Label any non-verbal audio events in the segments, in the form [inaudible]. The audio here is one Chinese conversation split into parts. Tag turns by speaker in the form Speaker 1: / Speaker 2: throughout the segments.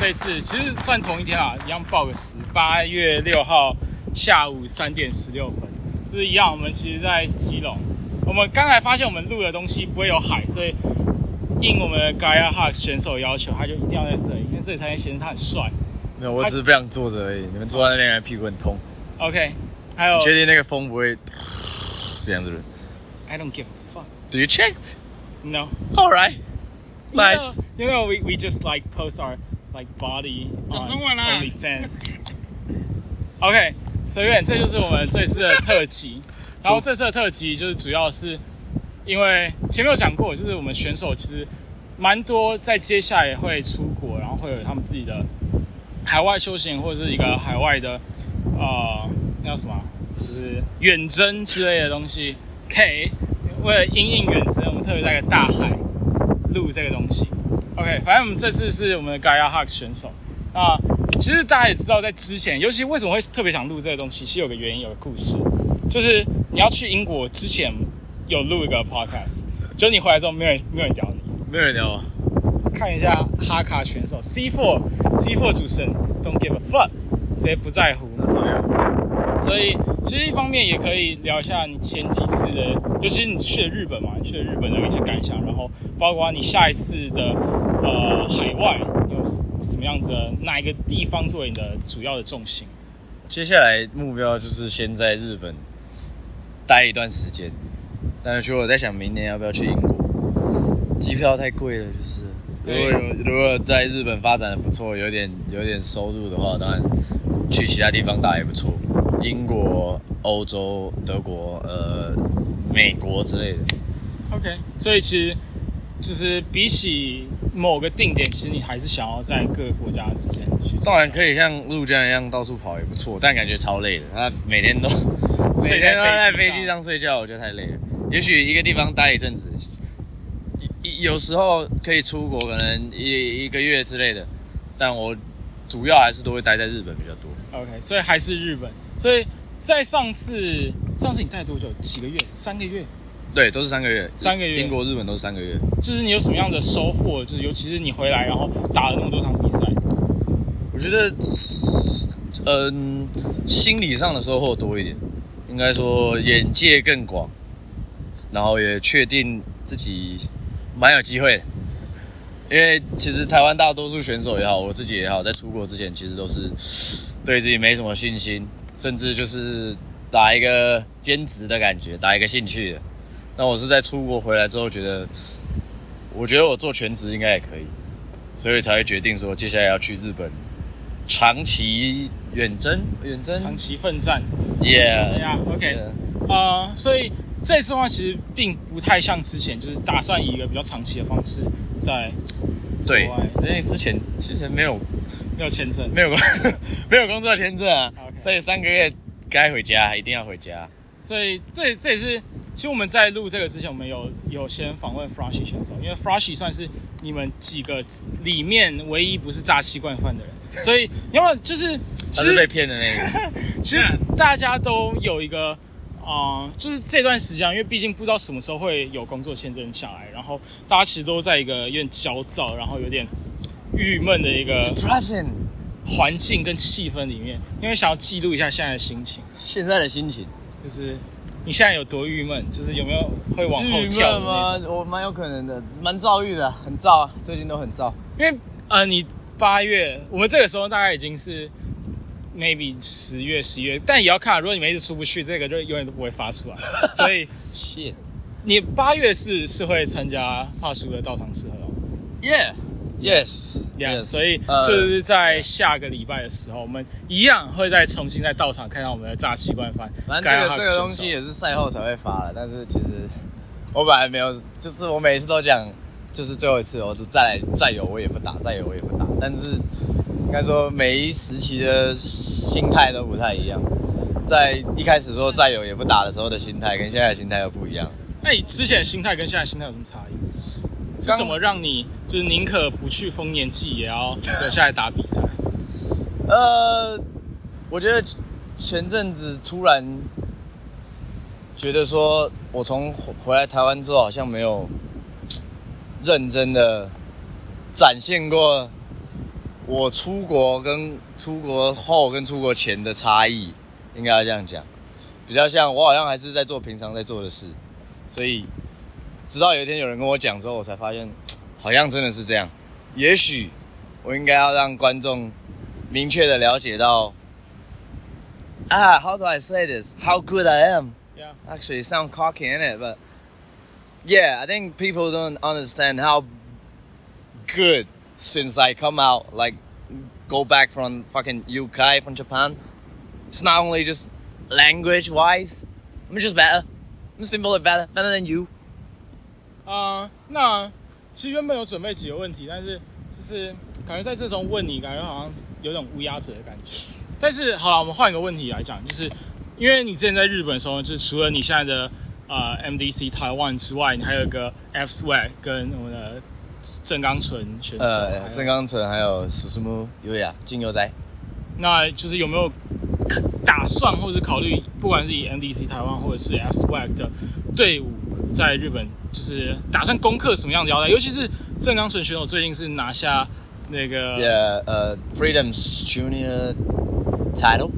Speaker 1: 这一次其实算同一天啊，一样报个时，八月六号下午三点十六分，就是一样。我们其实，在基隆，我们刚才发现我们录的东西不会有海，所以应我们的 Gaia Hawk 选手要求，他就一定要在这里，因为这里才能显示他很帅。
Speaker 2: 没有，我只是不想坐着而已。你们坐在那边，屁股很痛。
Speaker 1: OK，还有
Speaker 2: 确定那个风不会这样子
Speaker 1: I don't give a fuck。
Speaker 2: ？Do you check?
Speaker 1: No.
Speaker 2: All right.
Speaker 1: You know-
Speaker 2: Nice.
Speaker 1: You know, we, we just like post our like body
Speaker 3: 讲
Speaker 1: on
Speaker 3: 中文啊
Speaker 1: OnlyFans. OK，所以，这就是我们这次的特辑。[laughs] 然后这次的特辑就是主要是因为前面有讲过，就是我们选手其实蛮多在接下来会出国，然后会有他们自己的海外修行或者是一个海外的呃那叫什么啊，就是远征之类的东西。K 为了因应远征，我们特别在大海录这个东西。OK，反正我们这次是我们的 Gaia Hawk 选手。那其实大家也知道，在之前，尤其为什么会特别想录这个东西，其实有个原因，有个故事，就是你要去英国之前有录一个 podcast，就是你回来之后没有人没有人屌你。
Speaker 2: 没有人聊啊。
Speaker 1: 看一下哈卡选手 C4 C4 主持人 Don't give a fuck，直接不在乎。所以其实一方面也可以聊一下你前几次的，尤其是你去了日本嘛，你去了日本的一些感想，然后包括你下一次的呃海外你有什么样子的哪一个地方作为你的主要的重心？
Speaker 2: 接下来目标就是先在日本待一段时间，但是其实我在想明年要不要去英国，机票太贵了，就是。如果有如果在日本发展的不错，有点有点收入的话，当然去其他地方打也不错，英国、欧洲、德国、呃、美国之类的。
Speaker 1: OK，所以其实就是比起某个定点，其实你还是想要在各个国家之间去。
Speaker 2: 当然可以像陆江一样到处跑也不错，但感觉超累的。他每天都 [laughs] 每天都在飞机上睡觉，我觉得太累了。也许一个地方待一阵子，一有时候可以出国，可能一一个月之类的，但我主要还是都会待在日本比较多。
Speaker 1: OK，所以还是日本。所以在上次，上次你待多久？几个月？三个月？
Speaker 2: 对，都是三个月，
Speaker 1: 三个月
Speaker 2: 英国、日本都是三个月。
Speaker 1: 就是你有什么样的收获？就是尤其是你回来，然后打了那么多场比赛。
Speaker 2: 我觉得，嗯，心理上的收获多一点，应该说眼界更广，然后也确定自己蛮有机会。因为其实台湾大多数选手也好，我自己也好，在出国之前其实都是对自己没什么信心，甚至就是打一个兼职的感觉，打一个兴趣的。那我是在出国回来之后，觉得我觉得我做全职应该也可以，所以才会决定说接下来要去日本长期远征，远征
Speaker 1: 长期奋战。
Speaker 2: ，Yeah，
Speaker 1: 对呀
Speaker 2: ，OK，Yeah
Speaker 1: 呃，所以这次的话其实并不太像之前，就是打算以一个比较长期的方式在
Speaker 2: 对，因为之前其实没有
Speaker 1: 没有签证。
Speaker 2: 没有工 [laughs] 没有工作签证啊所以三个月该回家，一定要回家。
Speaker 1: 所以这这也是，其实我们在录这个之前，我们有有先访问 Froshy 选手，因为 Froshy 算是你们几个里面唯一不是诈欺惯犯的人，[laughs] 所以要么就是其
Speaker 2: 他是被骗的那个，[laughs]
Speaker 1: 其实大家都有一个啊、呃就是这段时间，因为毕竟不知道什么时候会有工作签证下来，然后大家其实都在一个有点焦躁，然后有点郁闷的一个环境跟气氛里面，因为想要记录一下现在的心情。
Speaker 2: 现在的心情。
Speaker 1: 就是你现在有多郁闷？就是有没有会往后跳？
Speaker 2: 吗我蛮有可能的，蛮躁郁的，很躁啊，最近都很躁。
Speaker 1: 因为呃，你八月，我们这个时候大概已经是 maybe 十月、十一月，但也要看，如果你们一直出不去，这个就永远都不会发出来。[laughs] 所以
Speaker 2: Shit。
Speaker 1: 你八月是是会参加帕叔的道场适合哦。
Speaker 2: Yeah. Yes. Yeah，yes.
Speaker 1: 所以
Speaker 2: 呃
Speaker 1: 就是在下个礼拜的时候，我们一样会再重新在道场看到我们的诈欺惯饭。
Speaker 2: 反正这个这个东西也是赛后才会发的，但是其实我本来没有，就是我每次都讲，就是最后一次，我就再来再有我也不打，再有我也不打。但是应该说每一时期的心态都不太一样，在一开始说再有也不打的时候的心态，跟现在的心态又不一样。
Speaker 1: 那你之前的心态跟现在的心态有什么差异？是什么让你就是宁可不去丰年祭，也要留下来打比赛？[laughs]
Speaker 2: 呃，我觉得前阵子突然觉得说，我从回回来台湾之后，好像没有认真的展现过我出国跟出国后跟出国前的差异，应该要这样讲，比较像我好像还是在做平常在做的事，所以 直到有一天有人跟我讲之后，我才发现好像真的是这样。也许我应该要让观众明确的了解到，[tsk] 啊，How do I say this? How good I am?
Speaker 1: Yeah.
Speaker 2: Actually, sound cocky in it, but yeah, I think people don't understand how good since I come out, like go back from fucking UK from Japan. It's not only just language wise, I'm just better. I'm simply better, better than you.
Speaker 1: 啊、那其实原本有准备几个问题，但是就是感觉在这种问你，感觉好像有种乌鸦嘴的感觉。但是好了，我们换一个问题来讲，就是因为你之前在日本的时候，就是除了你现在的呃 MDC 台湾之外，你还有一个 F Swag 跟我们的郑刚纯选手，还
Speaker 2: 呃，
Speaker 1: 有
Speaker 2: 郑刚纯还有史诗木优雅金牛仔，
Speaker 1: 那就是有没有打算或者是考虑，不管是以 MDC 台湾或者是 F Swag 的队伍在日本，就是打算攻克什么样的腰带？尤其是正刚纯选手最近是拿下那个
Speaker 2: Yeah, uh, Freedom's junior title.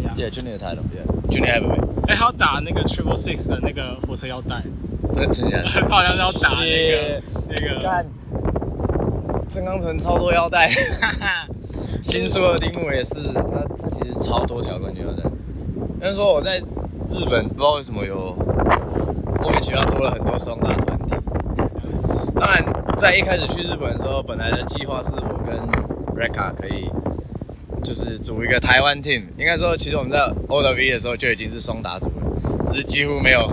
Speaker 1: Yeah.
Speaker 2: Yeah, junior title. Yeah, junior heavyweight.
Speaker 1: 哎、还要打那个 Triple Six 的那个火车腰带？[laughs] 他好像是要打那个那个，
Speaker 2: 干，郑刚纯超多腰带，
Speaker 1: 哈哈，
Speaker 2: 新出的丁木也是，他他其实超多条冠军腰带。但是说我在日本不知道为什么有莫名其妙多了很多双打团体。当然，在一开始去日本的时候，本来的计划是我跟 Reka 可以就是组一个台湾 team。应该说，其实我们在 O W V 的时候就已经是双打组了，只是几乎没有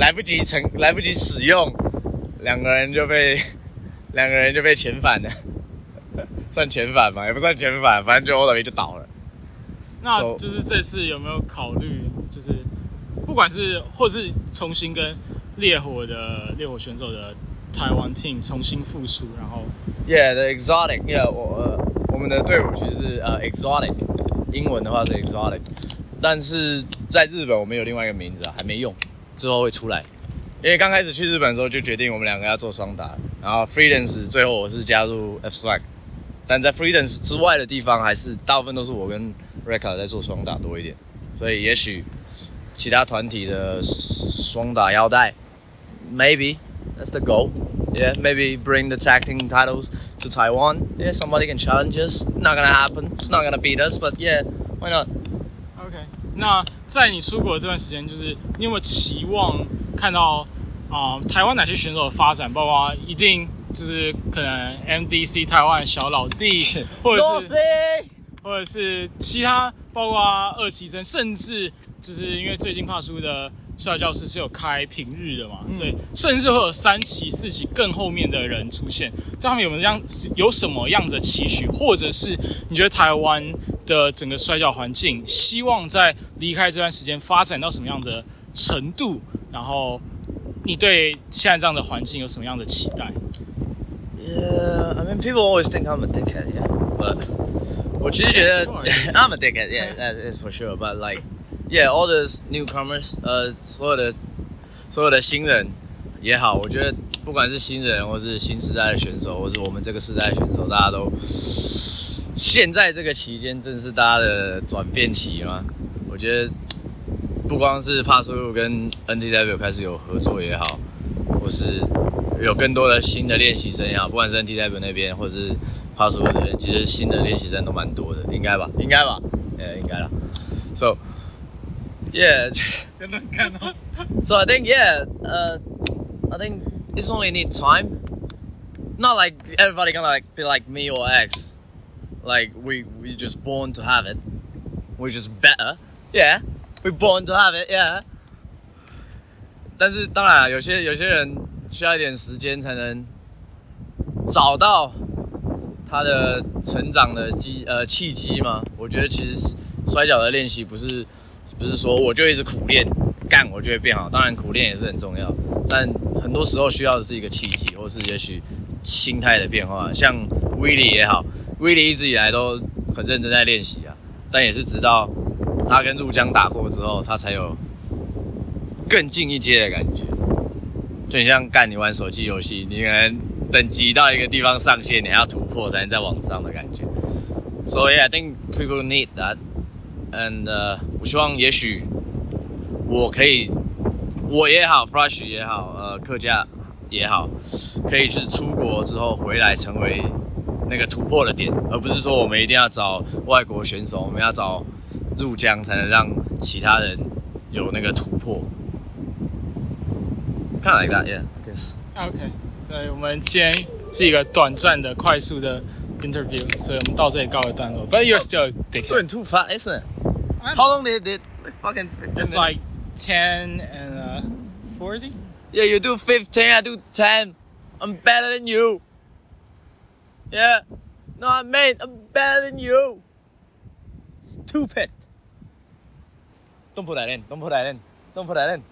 Speaker 2: 来不及成来不及使用，两个人就被 [laughs] 两个人就被遣返了。[laughs] 算遣返嘛，也不算遣返，反正就 O W V 就倒了。
Speaker 1: 那就是这次有没有考虑，就是不管是或是重新跟烈火的烈火选手的台湾 team 重新复出，然后
Speaker 2: Yeah, the exotic. Yeah，我呃，我们的队伍其实是呃 exotic，英文的话是 exotic，但是在日本我们有另外一个名字啊，还没用，之后会出来。因为刚开始去日本的时候就决定我们两个要做双打，然后 freelance 最后我是加入 F swag，但在 freelance 之外的地方还是大部分都是我跟 Reka 在做双打多一点，所以也许其他团体的双打腰带，maybe that's the goal. Yeah, maybe bring the tag team titles to Taiwan. Yeah, somebody can challenge us. Not gonna happen. It's not gonna beat us, but yeah, why not?
Speaker 1: OK，那在你出国的这段时间，就是你有没有期望看到啊、台湾哪些选手的发展？包括一定就是可能 MDC 台湾的小老弟，或者是或者是其他，包括二期生，甚至就是因为最近怕输的校外教室是有开平日的嘛，所以甚至会有三期、四期更后面的人出现，就他们有没有样有什么样子的期许，或者是你觉得台湾的整个摔跤环境，希望在离开这段时间发展到什么样的程度？然后你对现在这样的环境有什么样的期待
Speaker 2: ？Yeah, I mean, people always think I'm a dickhead, yeah. But 我其实觉得. [laughs] I'm a dickhead, yeah, that is for sure. But like, yeah, all the newcomers, 呃，所有的所有的新人也好，我觉得不管是新人或是新时代的选手，或是我们这个时代选手，大家都现在这个期间正是大家的转变期嘛。我觉得不光是帕苏路跟 NTW 开始有合作也好，或是有更多的新的练习生也好，不管是 NTW 那边或是帕苏路这边，其实新的练习生都蛮多的，应该吧？应该吧？呃，应该啦。So yeah. [laughs]
Speaker 1: 真的看到
Speaker 2: So I think yeah, uh, I think it's only need time. Not like everybody gonna like be like me or X. Like we we just born to have it. We're just better. Yeah, we're born to have it. Yeah. 但是当然啊，有些有些人需要一点时间才能找到他的成长的机呃契机嘛。我觉得其实摔跤的练习不是 不是说我就一直苦练干我就会变好，当然苦练也是很重要，但很多时候需要的是一个契机，或是也许心态的变化。像威利也好，威利一直以来都很认真在练习啊，但也是直到他跟入江打过之后，他才有更进一阶的感觉。就像干你玩手机游戏，你可能等级到一个地方上限，你还要突破才能再往上的感觉。So yeah, I think people need that. And、我希望也许我可以，我也好，Flash 也好，呃，客家也好，可以就是出国之后回来成为那个突破的点，而不是说我们一定要找外国选手，我们要找入江才能让其他人有那个突破。看 like that, yeah. I guess.
Speaker 1: OK，对，我们今天是一个短暂的、快速的 interview，所以我们到这里告一段落。But you're still a dickhead.
Speaker 2: Doing too fast, isn't it? How long did it? Like fucking 15
Speaker 1: It's
Speaker 2: minutes?
Speaker 1: like 10 and uh, 40?
Speaker 2: Yeah, you do 15, I do 10. I'm better than you. Yeah. No, I mean, I'm better than you. Stupid. Don't put that in. Don't put that in. Don't put that in.